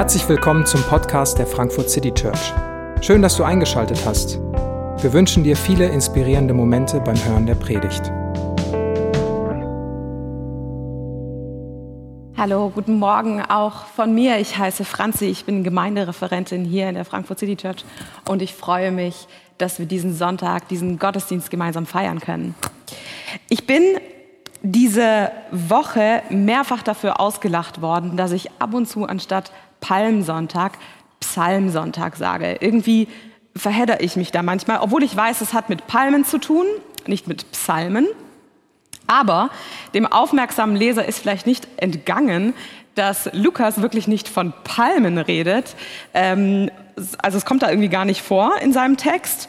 Herzlich willkommen zum Podcast der Frankfurt City Church. Schön, dass du eingeschaltet hast. Wir wünschen dir viele inspirierende Momente beim Hören der Predigt. Hallo, guten Morgen auch von mir. Ich heiße Franzi, ich bin Gemeindereferentin hier in der Frankfurt City Church und ich freue mich, dass wir diesen Sonntag, diesen Gottesdienst gemeinsam feiern können. Ich bin diese Woche mehrfach dafür ausgelacht worden, dass ich ab und zu anstatt Palmsonntag Psalmsonntag sage. Irgendwie verhedder ich mich da manchmal, obwohl ich weiß, es hat mit Palmen zu tun, nicht mit Psalmen. Aber dem aufmerksamen Leser ist vielleicht nicht entgangen, dass Lukas wirklich nicht von Palmen redet. Ähm, also es kommt da irgendwie gar nicht vor in seinem Text.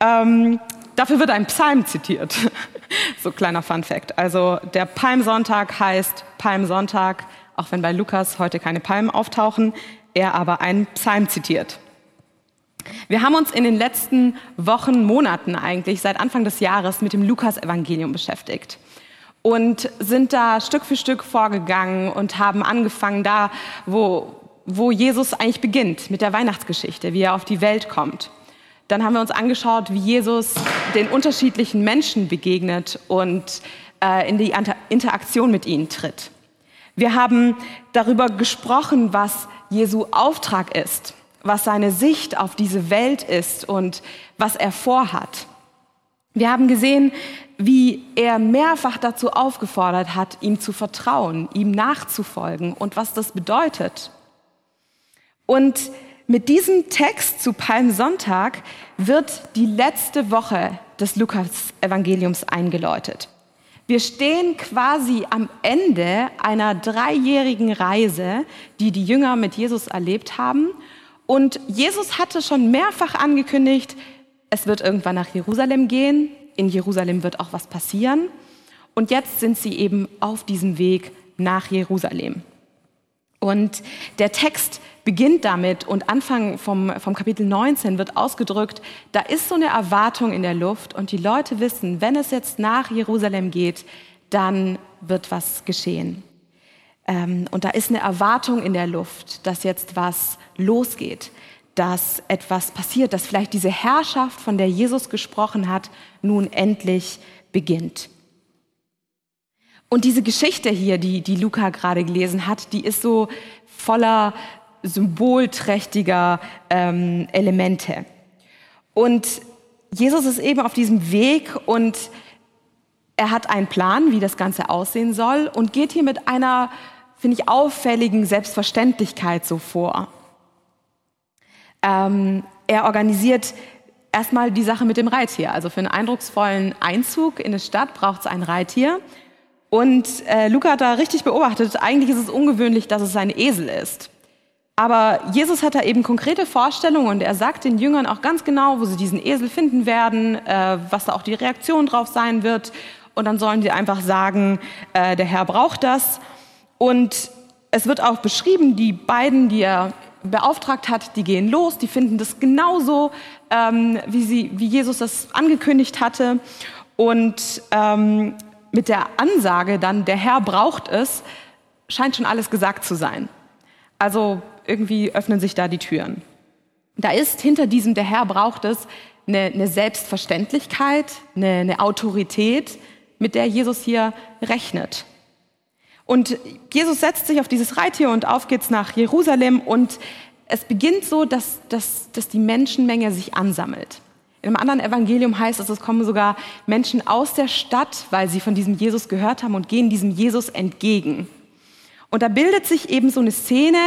Ähm, dafür wird ein Psalm zitiert. so kleiner Fun fact. Also der Palmsonntag heißt Palmsonntag, auch wenn bei Lukas heute keine Palmen auftauchen, er aber einen Psalm zitiert. Wir haben uns in den letzten Wochen, Monaten eigentlich, seit Anfang des Jahres mit dem Lukas-Evangelium beschäftigt und sind da Stück für Stück vorgegangen und haben angefangen da, wo, wo Jesus eigentlich beginnt, mit der Weihnachtsgeschichte, wie er auf die Welt kommt. Dann haben wir uns angeschaut, wie Jesus den unterschiedlichen Menschen begegnet und äh, in die Interaktion mit ihnen tritt. Wir haben darüber gesprochen, was Jesu Auftrag ist, was seine Sicht auf diese Welt ist und was er vorhat. Wir haben gesehen, wie er mehrfach dazu aufgefordert hat, ihm zu vertrauen, ihm nachzufolgen und was das bedeutet. Und mit diesem Text zu Palmsonntag wird die letzte Woche des Lukas-Evangeliums eingeläutet. Wir stehen quasi am Ende einer dreijährigen Reise, die die Jünger mit Jesus erlebt haben. Und Jesus hatte schon mehrfach angekündigt, es wird irgendwann nach Jerusalem gehen. In Jerusalem wird auch was passieren. Und jetzt sind sie eben auf diesem Weg nach Jerusalem. Und der Text beginnt damit und Anfang vom, vom Kapitel 19 wird ausgedrückt, da ist so eine Erwartung in der Luft und die Leute wissen, wenn es jetzt nach Jerusalem geht, dann wird was geschehen. Ähm, und da ist eine Erwartung in der Luft, dass jetzt was losgeht, dass etwas passiert, dass vielleicht diese Herrschaft, von der Jesus gesprochen hat, nun endlich beginnt. Und diese Geschichte hier, die, die Luca gerade gelesen hat, die ist so voller symbolträchtiger ähm, Elemente. Und Jesus ist eben auf diesem Weg und er hat einen Plan, wie das Ganze aussehen soll und geht hier mit einer, finde ich, auffälligen Selbstverständlichkeit so vor. Ähm, er organisiert erstmal die Sache mit dem Reittier. Also für einen eindrucksvollen Einzug in eine Stadt braucht es ein Reittier. Und äh, Luca hat da richtig beobachtet, eigentlich ist es ungewöhnlich, dass es ein Esel ist. Aber Jesus hat da eben konkrete Vorstellungen und er sagt den Jüngern auch ganz genau, wo sie diesen Esel finden werden, äh, was da auch die Reaktion drauf sein wird. Und dann sollen sie einfach sagen, äh, der Herr braucht das. Und es wird auch beschrieben, die beiden, die er beauftragt hat, die gehen los, die finden das genauso, ähm, wie, sie, wie Jesus das angekündigt hatte. Und ähm, mit der Ansage dann, der Herr braucht es, scheint schon alles gesagt zu sein. Also irgendwie öffnen sich da die Türen. Da ist hinter diesem, der Herr braucht es, eine, eine Selbstverständlichkeit, eine, eine Autorität, mit der Jesus hier rechnet. Und Jesus setzt sich auf dieses Reittier und auf geht's nach Jerusalem und es beginnt so, dass, dass, dass die Menschenmenge sich ansammelt. In einem anderen Evangelium heißt es, es kommen sogar Menschen aus der Stadt, weil sie von diesem Jesus gehört haben und gehen diesem Jesus entgegen. Und da bildet sich eben so eine Szene,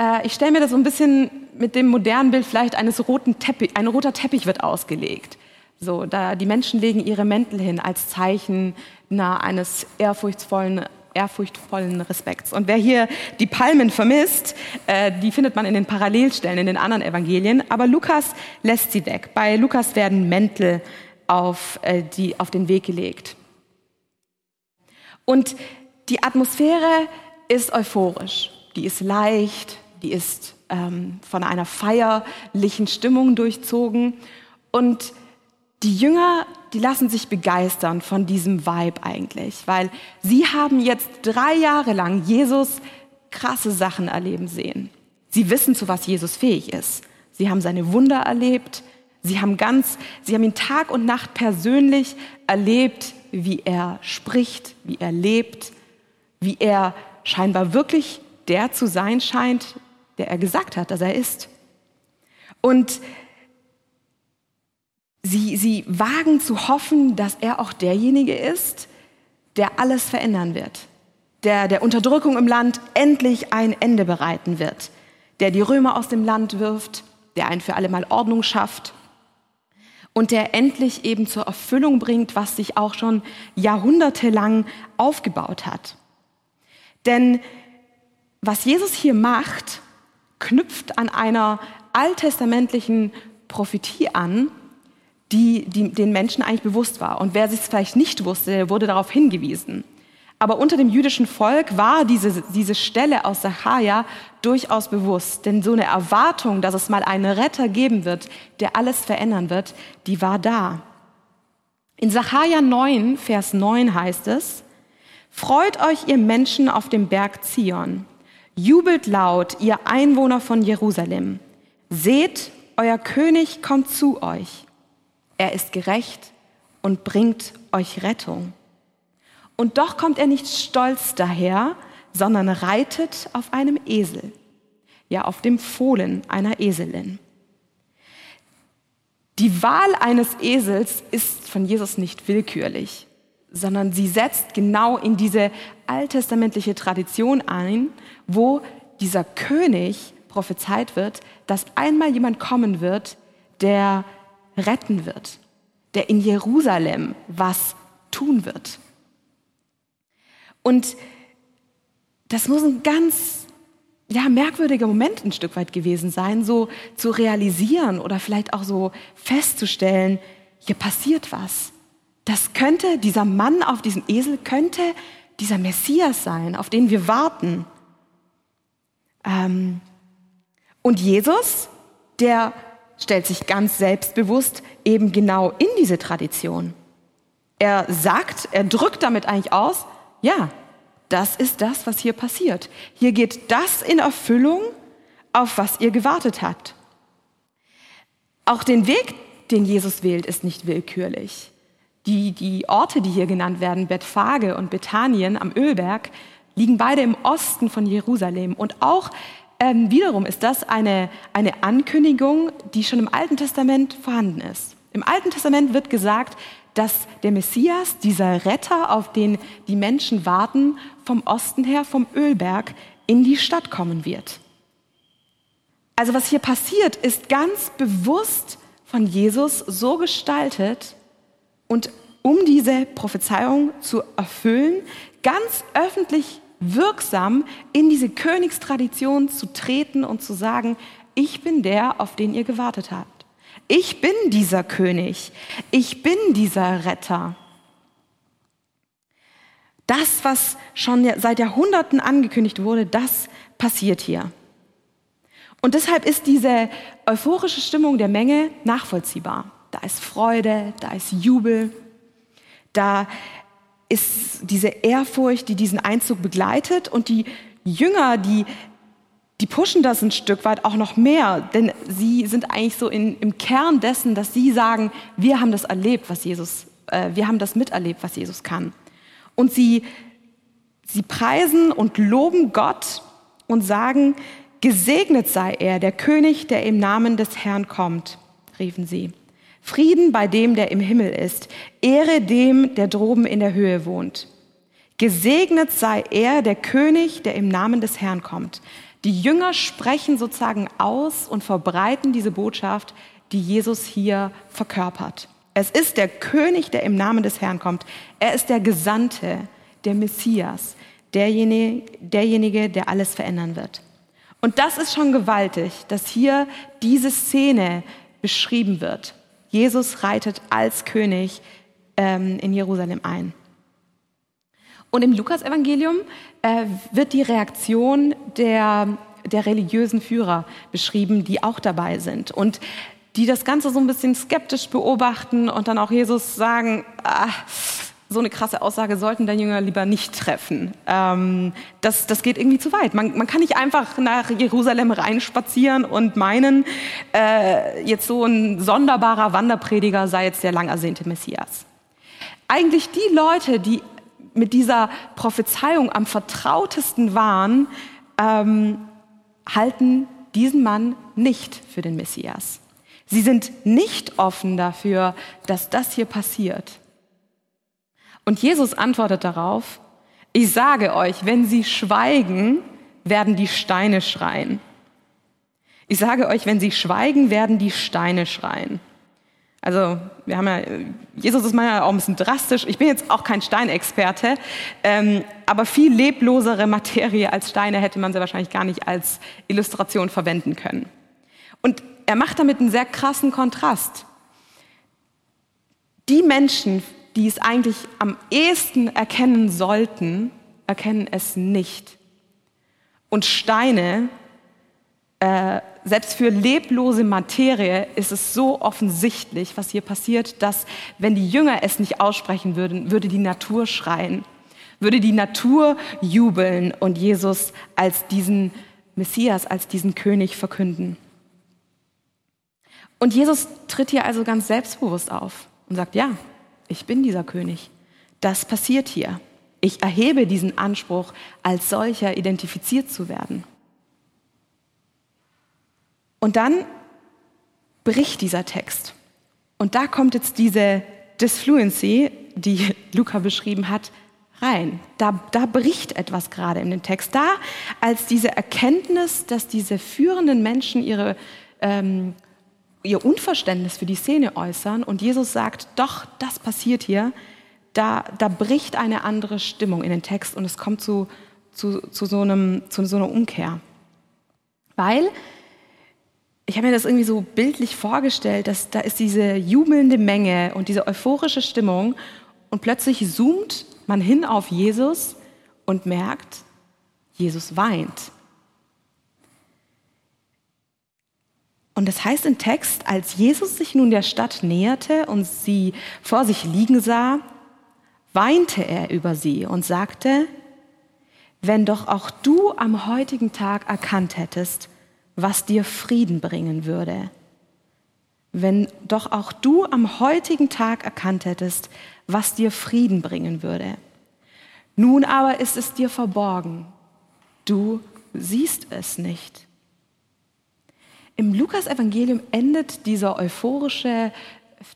äh, ich stelle mir das so ein bisschen mit dem modernen Bild vielleicht eines roten Teppich, ein roter Teppich wird ausgelegt. So, da die Menschen legen ihre Mäntel hin als Zeichen na, eines ehrfurchtsvollen ehrfurchtvollen Respekts. Und wer hier die Palmen vermisst, äh, die findet man in den Parallelstellen in den anderen Evangelien, aber Lukas lässt sie weg. Bei Lukas werden Mäntel auf, äh, die, auf den Weg gelegt. Und die Atmosphäre ist euphorisch, die ist leicht, die ist ähm, von einer feierlichen Stimmung durchzogen. Und die Jünger, die lassen sich begeistern von diesem Vibe eigentlich, weil sie haben jetzt drei Jahre lang Jesus krasse Sachen erleben sehen. Sie wissen, zu was Jesus fähig ist. Sie haben seine Wunder erlebt. Sie haben ganz, sie haben ihn Tag und Nacht persönlich erlebt, wie er spricht, wie er lebt, wie er scheinbar wirklich der zu sein scheint, der er gesagt hat, dass er ist. Und sie, sie wagen zu hoffen, dass er auch derjenige ist, der alles verändern wird, der der Unterdrückung im Land endlich ein Ende bereiten wird, der die Römer aus dem Land wirft, der ein für alle Mal Ordnung schafft und der endlich eben zur Erfüllung bringt, was sich auch schon jahrhundertelang aufgebaut hat. Denn was Jesus hier macht, knüpft an einer alttestamentlichen Prophetie an, die, die den Menschen eigentlich bewusst war. Und wer sich es vielleicht nicht wusste, der wurde darauf hingewiesen. Aber unter dem jüdischen Volk war diese, diese Stelle aus Sacharja durchaus bewusst. Denn so eine Erwartung, dass es mal einen Retter geben wird, der alles verändern wird, die war da. In Sacharja 9, Vers 9 heißt es, Freut euch, ihr Menschen auf dem Berg Zion. Jubelt laut, ihr Einwohner von Jerusalem. Seht, euer König kommt zu euch. Er ist gerecht und bringt euch Rettung. Und doch kommt er nicht stolz daher, sondern reitet auf einem Esel, ja auf dem Fohlen einer Eselin. Die Wahl eines Esels ist von Jesus nicht willkürlich, sondern sie setzt genau in diese alttestamentliche Tradition ein, wo dieser König prophezeit wird, dass einmal jemand kommen wird, der retten wird, der in Jerusalem was tun wird. Und das muss ein ganz ja, merkwürdiger Moment ein Stück weit gewesen sein, so zu realisieren oder vielleicht auch so festzustellen, hier passiert was. Das könnte, dieser Mann auf diesem Esel könnte dieser Messias sein, auf den wir warten. Ähm, und Jesus, der stellt sich ganz selbstbewusst eben genau in diese Tradition. Er sagt, er drückt damit eigentlich aus, ja, das ist das, was hier passiert. Hier geht das in Erfüllung, auf was ihr gewartet habt. Auch den Weg, den Jesus wählt, ist nicht willkürlich. Die, die Orte, die hier genannt werden, Bethphage und Bethanien am Ölberg, liegen beide im Osten von Jerusalem. Und auch ähm, wiederum ist das eine, eine Ankündigung, die schon im Alten Testament vorhanden ist. Im Alten Testament wird gesagt, dass der Messias, dieser Retter, auf den die Menschen warten, vom Osten her, vom Ölberg, in die Stadt kommen wird. Also was hier passiert, ist ganz bewusst von Jesus so gestaltet und um diese Prophezeiung zu erfüllen, ganz öffentlich wirksam in diese Königstradition zu treten und zu sagen, ich bin der, auf den ihr gewartet habt. Ich bin dieser König. Ich bin dieser Retter. Das, was schon seit Jahrhunderten angekündigt wurde, das passiert hier. Und deshalb ist diese euphorische Stimmung der Menge nachvollziehbar. Da ist Freude, da ist Jubel, da ist diese Ehrfurcht, die diesen Einzug begleitet und die Jünger, die, die pushen das ein Stück weit auch noch mehr, denn sie sind eigentlich so in, im Kern dessen, dass sie sagen, wir haben das erlebt, was Jesus, äh, wir haben das miterlebt, was Jesus kann. Und sie, sie preisen und loben Gott und sagen, gesegnet sei er, der König, der im Namen des Herrn kommt, riefen sie. Frieden bei dem, der im Himmel ist. Ehre dem, der droben in der Höhe wohnt. Gesegnet sei er, der König, der im Namen des Herrn kommt. Die Jünger sprechen sozusagen aus und verbreiten diese Botschaft, die Jesus hier verkörpert. Es ist der König, der im Namen des Herrn kommt. Er ist der Gesandte, der Messias, derjenige, derjenige, der alles verändern wird. Und das ist schon gewaltig, dass hier diese Szene beschrieben wird. Jesus reitet als König ähm, in Jerusalem ein. Und im Lukas-Evangelium äh, wird die Reaktion der, der religiösen Führer beschrieben, die auch dabei sind und die das Ganze so ein bisschen skeptisch beobachten und dann auch Jesus sagen, ah, so eine krasse Aussage sollten deine Jünger lieber nicht treffen. Ähm, das, das geht irgendwie zu weit. Man, man kann nicht einfach nach Jerusalem reinspazieren und meinen, äh, jetzt so ein sonderbarer Wanderprediger sei jetzt der lang ersehnte Messias. Eigentlich die Leute, die mit dieser Prophezeiung am vertrautesten waren, ähm, halten diesen Mann nicht für den Messias. Sie sind nicht offen dafür, dass das hier passiert. Und Jesus antwortet darauf, ich sage euch, wenn sie schweigen, werden die Steine schreien. Ich sage euch, wenn sie schweigen, werden die Steine schreien. Also, wir haben ja, Jesus ist manchmal auch ein bisschen drastisch. Ich bin jetzt auch kein Steinexperte, ähm, aber viel leblosere Materie als Steine hätte man sie wahrscheinlich gar nicht als Illustration verwenden können. Und er macht damit einen sehr krassen Kontrast. Die Menschen, die es eigentlich am ehesten erkennen sollten, erkennen es nicht. Und Steine, äh, selbst für leblose Materie ist es so offensichtlich, was hier passiert, dass wenn die Jünger es nicht aussprechen würden, würde die Natur schreien, würde die Natur jubeln und Jesus als diesen Messias, als diesen König verkünden. Und Jesus tritt hier also ganz selbstbewusst auf und sagt, ja, ich bin dieser König. Das passiert hier. Ich erhebe diesen Anspruch, als solcher identifiziert zu werden. Und dann bricht dieser Text. Und da kommt jetzt diese Disfluency, die Luca beschrieben hat, rein. Da, da bricht etwas gerade in den Text. Da als diese Erkenntnis, dass diese führenden Menschen ihre ähm, ihr Unverständnis für die Szene äußern und Jesus sagt, doch, das passiert hier, da, da bricht eine andere Stimmung in den Text und es kommt zu, zu, zu, so, einem, zu so einer Umkehr. Weil ich habe mir das irgendwie so bildlich vorgestellt, dass da ist diese jubelnde Menge und diese euphorische Stimmung und plötzlich zoomt man hin auf Jesus und merkt, Jesus weint. Und das heißt im Text, als Jesus sich nun der Stadt näherte und sie vor sich liegen sah, weinte er über sie und sagte, wenn doch auch du am heutigen Tag erkannt hättest, was dir Frieden bringen würde. Wenn doch auch du am heutigen Tag erkannt hättest, was dir Frieden bringen würde. Nun aber ist es dir verborgen. Du siehst es nicht. Im Lukas-Evangelium endet dieser euphorische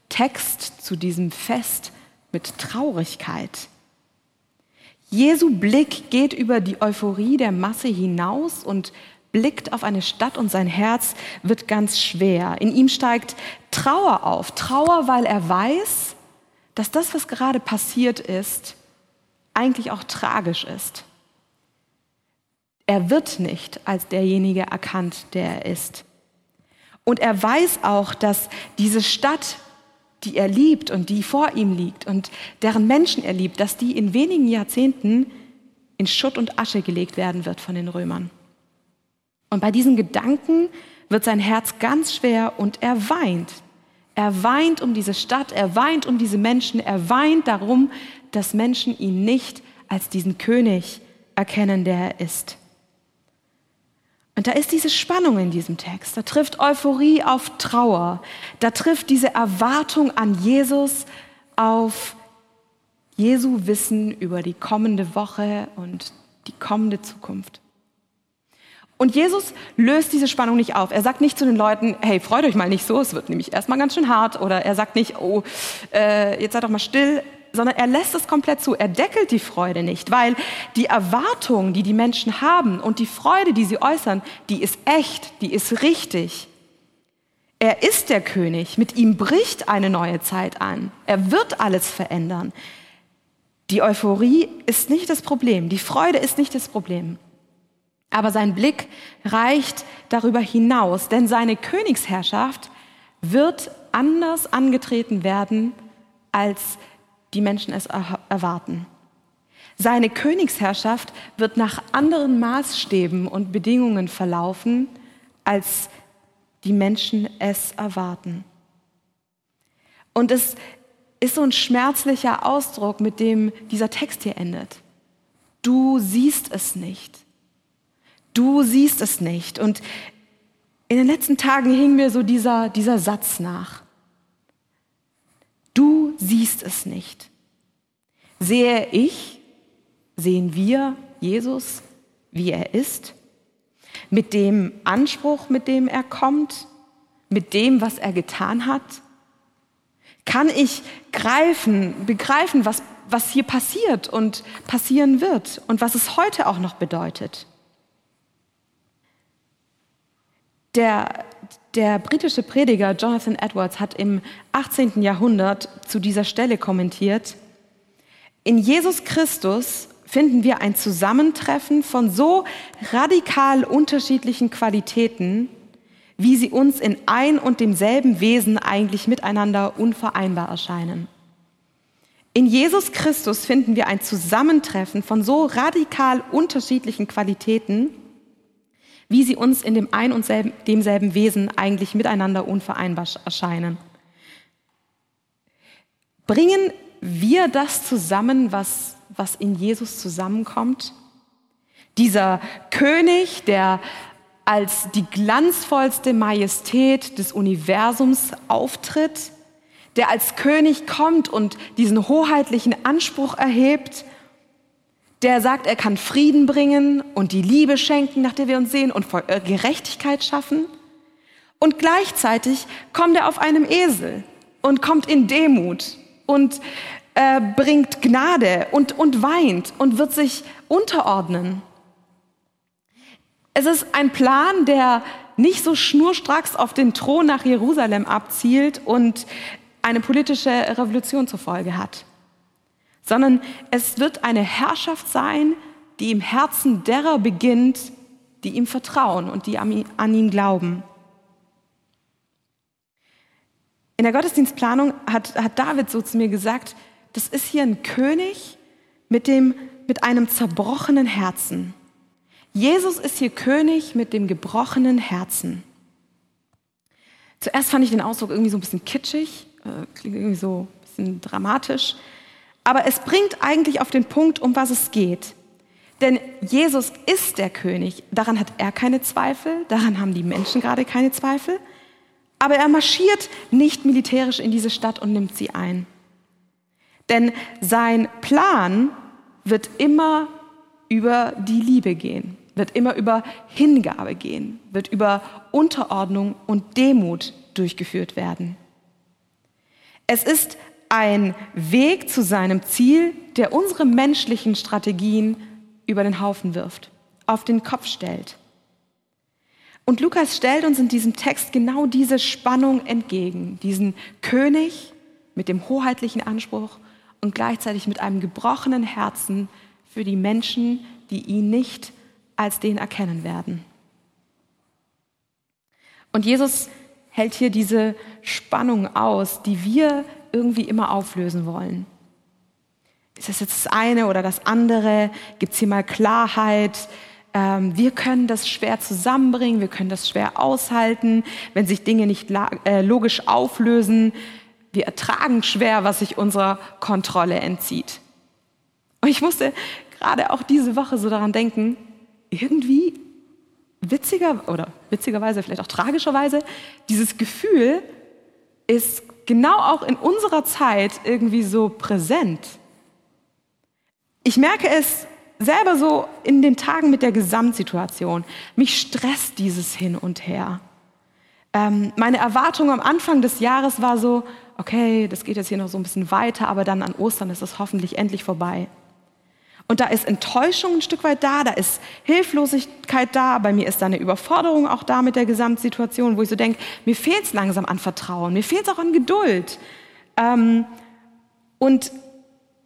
Text zu diesem Fest mit Traurigkeit. Jesu Blick geht über die Euphorie der Masse hinaus und blickt auf eine Stadt und sein Herz wird ganz schwer. In ihm steigt Trauer auf. Trauer, weil er weiß, dass das, was gerade passiert ist, eigentlich auch tragisch ist. Er wird nicht als derjenige erkannt, der er ist. Und er weiß auch, dass diese Stadt, die er liebt und die vor ihm liegt und deren Menschen er liebt, dass die in wenigen Jahrzehnten in Schutt und Asche gelegt werden wird von den Römern. Und bei diesen Gedanken wird sein Herz ganz schwer und er weint. Er weint um diese Stadt, er weint um diese Menschen, er weint darum, dass Menschen ihn nicht als diesen König erkennen, der er ist. Und da ist diese Spannung in diesem Text. Da trifft Euphorie auf Trauer. Da trifft diese Erwartung an Jesus auf Jesu Wissen über die kommende Woche und die kommende Zukunft. Und Jesus löst diese Spannung nicht auf. Er sagt nicht zu den Leuten, hey, freut euch mal nicht so, es wird nämlich erstmal ganz schön hart. Oder er sagt nicht, oh, äh, jetzt seid doch mal still, sondern er lässt es komplett zu. Er deckelt die Freude nicht, weil die Erwartung, die die Menschen haben und die Freude, die sie äußern, die ist echt, die ist richtig. Er ist der König, mit ihm bricht eine neue Zeit an. Er wird alles verändern. Die Euphorie ist nicht das Problem, die Freude ist nicht das Problem. Aber sein Blick reicht darüber hinaus, denn seine Königsherrschaft wird anders angetreten werden, als die Menschen es erwarten. Seine Königsherrschaft wird nach anderen Maßstäben und Bedingungen verlaufen, als die Menschen es erwarten. Und es ist so ein schmerzlicher Ausdruck, mit dem dieser Text hier endet. Du siehst es nicht. Du siehst es nicht. Und in den letzten Tagen hing mir so dieser, dieser Satz nach. Du siehst es nicht. Sehe ich, sehen wir Jesus, wie er ist, mit dem Anspruch, mit dem er kommt, mit dem, was er getan hat? Kann ich greifen, begreifen, was, was hier passiert und passieren wird und was es heute auch noch bedeutet? Der, der britische Prediger Jonathan Edwards hat im 18. Jahrhundert zu dieser Stelle kommentiert, in Jesus Christus finden wir ein Zusammentreffen von so radikal unterschiedlichen Qualitäten, wie sie uns in ein und demselben Wesen eigentlich miteinander unvereinbar erscheinen. In Jesus Christus finden wir ein Zusammentreffen von so radikal unterschiedlichen Qualitäten, wie sie uns in dem ein und demselben Wesen eigentlich miteinander unvereinbar erscheinen. Bringen wir das zusammen, was, was in Jesus zusammenkommt? Dieser König, der als die glanzvollste Majestät des Universums auftritt, der als König kommt und diesen hoheitlichen Anspruch erhebt, der sagt, er kann Frieden bringen und die Liebe schenken, nach der wir uns sehen, und äh, Gerechtigkeit schaffen. Und gleichzeitig kommt er auf einem Esel und kommt in Demut und äh, bringt Gnade und, und weint und wird sich unterordnen. Es ist ein Plan, der nicht so schnurstracks auf den Thron nach Jerusalem abzielt und eine politische Revolution zur Folge hat, sondern es wird eine Herrschaft sein, die im Herzen derer beginnt, die ihm vertrauen und die an ihn glauben. In der Gottesdienstplanung hat, hat David so zu mir gesagt, das ist hier ein König mit, dem, mit einem zerbrochenen Herzen. Jesus ist hier König mit dem gebrochenen Herzen. Zuerst fand ich den Ausdruck irgendwie so ein bisschen kitschig, äh, klingt irgendwie so ein bisschen dramatisch. Aber es bringt eigentlich auf den Punkt, um was es geht. Denn Jesus ist der König. Daran hat er keine Zweifel, daran haben die Menschen gerade keine Zweifel. Aber er marschiert nicht militärisch in diese Stadt und nimmt sie ein. Denn sein Plan wird immer über die Liebe gehen wird immer über Hingabe gehen, wird über Unterordnung und Demut durchgeführt werden. Es ist ein Weg zu seinem Ziel, der unsere menschlichen Strategien über den Haufen wirft, auf den Kopf stellt. Und Lukas stellt uns in diesem Text genau diese Spannung entgegen, diesen König mit dem hoheitlichen Anspruch und gleichzeitig mit einem gebrochenen Herzen für die Menschen, die ihn nicht als den erkennen werden. Und Jesus hält hier diese Spannung aus, die wir irgendwie immer auflösen wollen. Ist das jetzt das eine oder das andere? Gibt es hier mal Klarheit? Ähm, wir können das schwer zusammenbringen, wir können das schwer aushalten, wenn sich Dinge nicht äh, logisch auflösen. Wir ertragen schwer, was sich unserer Kontrolle entzieht. Und ich musste gerade auch diese Woche so daran denken, irgendwie witziger oder witzigerweise, vielleicht auch tragischerweise, dieses Gefühl ist genau auch in unserer Zeit irgendwie so präsent. Ich merke es selber so in den Tagen mit der Gesamtsituation. Mich stresst dieses Hin und Her. Ähm, meine Erwartung am Anfang des Jahres war so, okay, das geht jetzt hier noch so ein bisschen weiter, aber dann an Ostern ist es hoffentlich endlich vorbei. Und da ist Enttäuschung ein Stück weit da, da ist Hilflosigkeit da, bei mir ist da eine Überforderung auch da mit der Gesamtsituation, wo ich so denke, mir fehlt es langsam an Vertrauen, mir fehlt es auch an Geduld. Ähm, und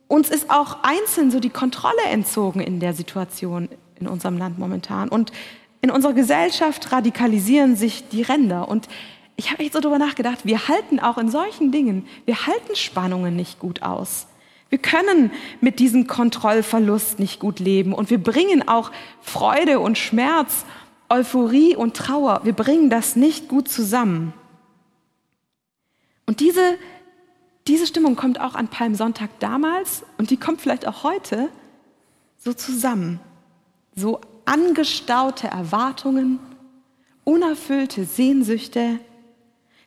uns ist auch einzeln so die Kontrolle entzogen in der Situation in unserem Land momentan. Und in unserer Gesellschaft radikalisieren sich die Ränder. Und ich habe echt so darüber nachgedacht, wir halten auch in solchen Dingen, wir halten Spannungen nicht gut aus. Wir können mit diesem Kontrollverlust nicht gut leben und wir bringen auch Freude und Schmerz, Euphorie und Trauer, wir bringen das nicht gut zusammen. Und diese, diese Stimmung kommt auch an Palmsonntag damals und die kommt vielleicht auch heute so zusammen. So angestaute Erwartungen, unerfüllte Sehnsüchte,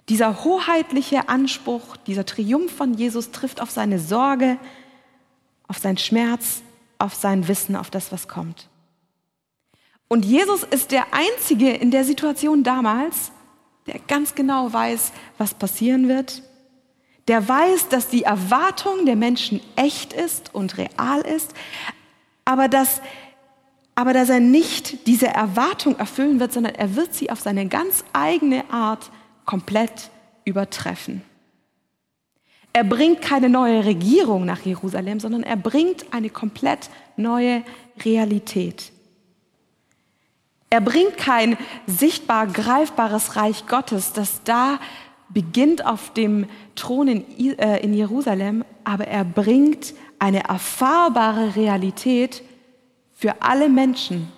dieser hoheitliche Anspruch, dieser Triumph von Jesus trifft auf seine Sorge, auf seinen Schmerz, auf sein Wissen, auf das, was kommt. Und Jesus ist der Einzige in der Situation damals, der ganz genau weiß, was passieren wird, der weiß, dass die Erwartung der Menschen echt ist und real ist, aber dass, aber dass er nicht diese Erwartung erfüllen wird, sondern er wird sie auf seine ganz eigene Art komplett übertreffen. Er bringt keine neue Regierung nach Jerusalem, sondern er bringt eine komplett neue Realität. Er bringt kein sichtbar greifbares Reich Gottes, das da beginnt auf dem Thron in, äh, in Jerusalem, aber er bringt eine erfahrbare Realität für alle Menschen.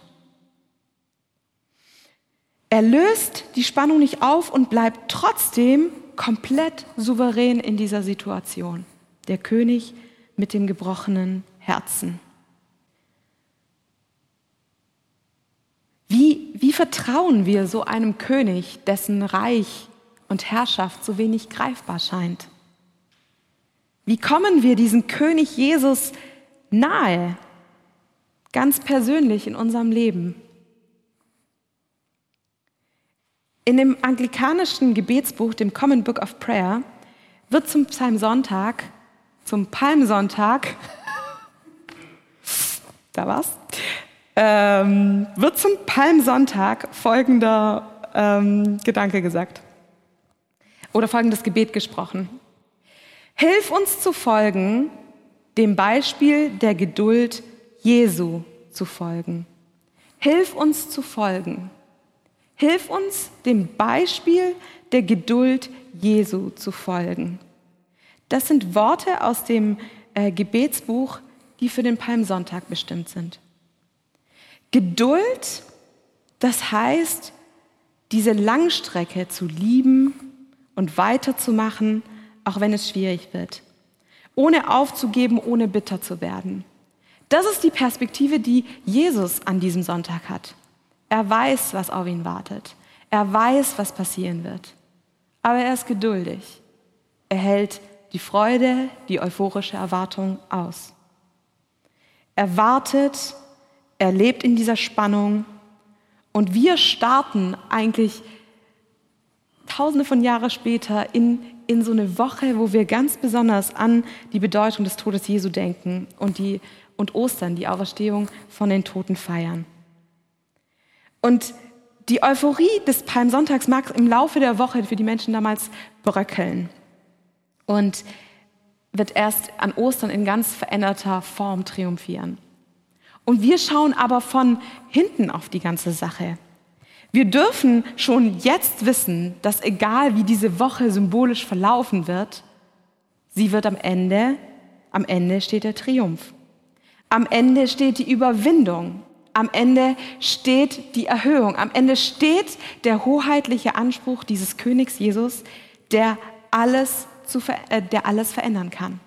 Er löst die Spannung nicht auf und bleibt trotzdem komplett souverän in dieser Situation. Der König mit dem gebrochenen Herzen. Wie, wie vertrauen wir so einem König, dessen Reich und Herrschaft so wenig greifbar scheint? Wie kommen wir diesem König Jesus nahe, ganz persönlich in unserem Leben? In dem anglikanischen Gebetsbuch, dem Common Book of Prayer, wird zum Psalmsonntag, zum Palmsonntag, da war's, ähm, wird zum Palmsonntag folgender ähm, Gedanke gesagt oder folgendes Gebet gesprochen. Hilf uns zu folgen, dem Beispiel der Geduld Jesu zu folgen. Hilf uns zu folgen. Hilf uns, dem Beispiel der Geduld Jesu zu folgen. Das sind Worte aus dem äh, Gebetsbuch, die für den Palmsonntag bestimmt sind. Geduld, das heißt, diese Langstrecke zu lieben und weiterzumachen, auch wenn es schwierig wird. Ohne aufzugeben, ohne bitter zu werden. Das ist die Perspektive, die Jesus an diesem Sonntag hat. Er weiß, was auf ihn wartet. Er weiß, was passieren wird. Aber er ist geduldig. Er hält die Freude, die euphorische Erwartung aus. Er wartet, er lebt in dieser Spannung und wir starten eigentlich tausende von Jahren später in, in so eine Woche, wo wir ganz besonders an die Bedeutung des Todes Jesu denken und, die, und Ostern, die Auferstehung von den Toten feiern. Und die Euphorie des Palmsonntags mag im Laufe der Woche für die Menschen damals bröckeln und wird erst an Ostern in ganz veränderter Form triumphieren. Und wir schauen aber von hinten auf die ganze Sache. Wir dürfen schon jetzt wissen, dass egal wie diese Woche symbolisch verlaufen wird, sie wird am Ende, am Ende steht der Triumph. Am Ende steht die Überwindung. Am Ende steht die Erhöhung. Am Ende steht der hoheitliche Anspruch dieses Königs Jesus, der alles, zu, äh, der alles verändern kann.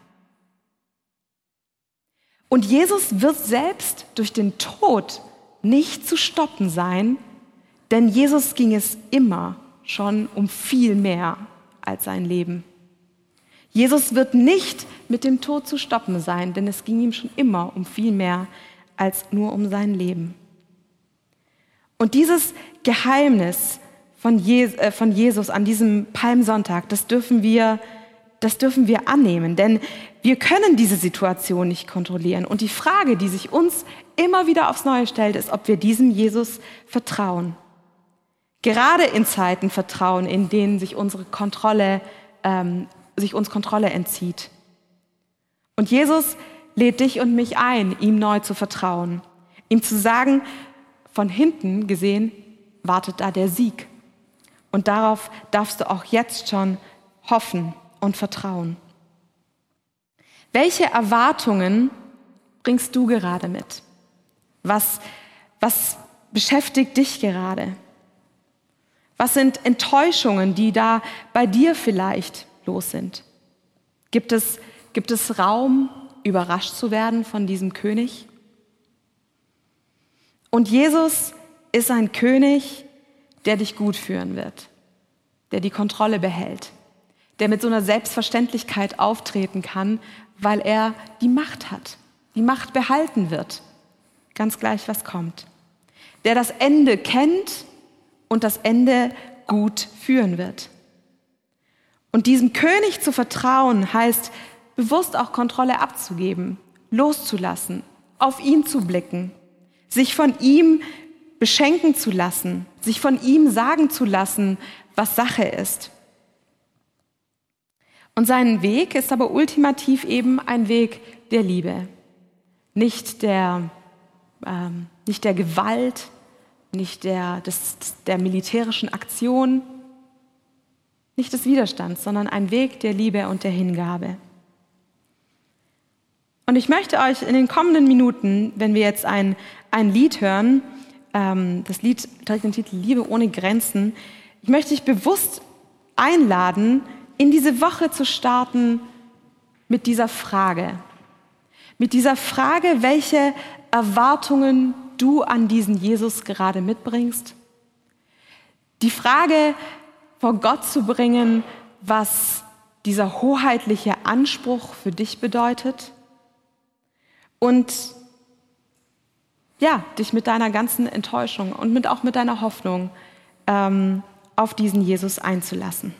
Und Jesus wird selbst durch den Tod nicht zu stoppen sein, denn Jesus ging es immer schon um viel mehr als sein Leben. Jesus wird nicht mit dem Tod zu stoppen sein, denn es ging ihm schon immer um viel mehr als nur um sein Leben. Und dieses Geheimnis von, äh, Jesus an diesem Palmsonntag, das dürfen wir, das dürfen wir annehmen, denn wir können diese Situation nicht kontrollieren. Und die Frage, die sich uns immer wieder aufs Neue stellt, ist, ob wir diesem Jesus vertrauen. Gerade in Zeiten vertrauen, in denen sich unsere Kontrolle, ähm, sich uns Kontrolle entzieht. Und Jesus lädt dich und mich ein, ihm neu zu vertrauen. Ihm zu sagen, von hinten gesehen wartet da der Sieg. Und darauf darfst du auch jetzt schon hoffen und vertrauen. Welche Erwartungen bringst du gerade mit? Was, was beschäftigt dich gerade? Was sind Enttäuschungen, die da bei dir vielleicht los sind? Gibt es, gibt es Raum, überrascht zu werden von diesem König? Und Jesus ist ein König, der dich gut führen wird, der die Kontrolle behält, der mit so einer Selbstverständlichkeit auftreten kann, weil er die Macht hat, die Macht behalten wird, ganz gleich was kommt, der das Ende kennt und das Ende gut führen wird. Und diesem König zu vertrauen heißt, bewusst auch Kontrolle abzugeben, loszulassen, auf ihn zu blicken, sich von ihm beschenken zu lassen, sich von ihm sagen zu lassen, was Sache ist. Und sein Weg ist aber ultimativ eben ein Weg der Liebe, nicht der, ähm, nicht der Gewalt, nicht der, des, der militärischen Aktion, nicht des Widerstands, sondern ein Weg der Liebe und der Hingabe. Und ich möchte euch in den kommenden Minuten, wenn wir jetzt ein, ein Lied hören, ähm, das Lied trägt den Titel Liebe ohne Grenzen, ich möchte dich bewusst einladen, in diese Woche zu starten mit dieser Frage. Mit dieser Frage, welche Erwartungen du an diesen Jesus gerade mitbringst. Die Frage vor Gott zu bringen, was dieser hoheitliche Anspruch für dich bedeutet. Und ja, dich mit deiner ganzen Enttäuschung und mit, auch mit deiner Hoffnung ähm, auf diesen Jesus einzulassen.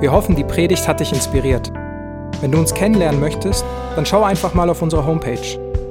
Wir hoffen, die Predigt hat dich inspiriert. Wenn du uns kennenlernen möchtest, dann schau einfach mal auf unsere Homepage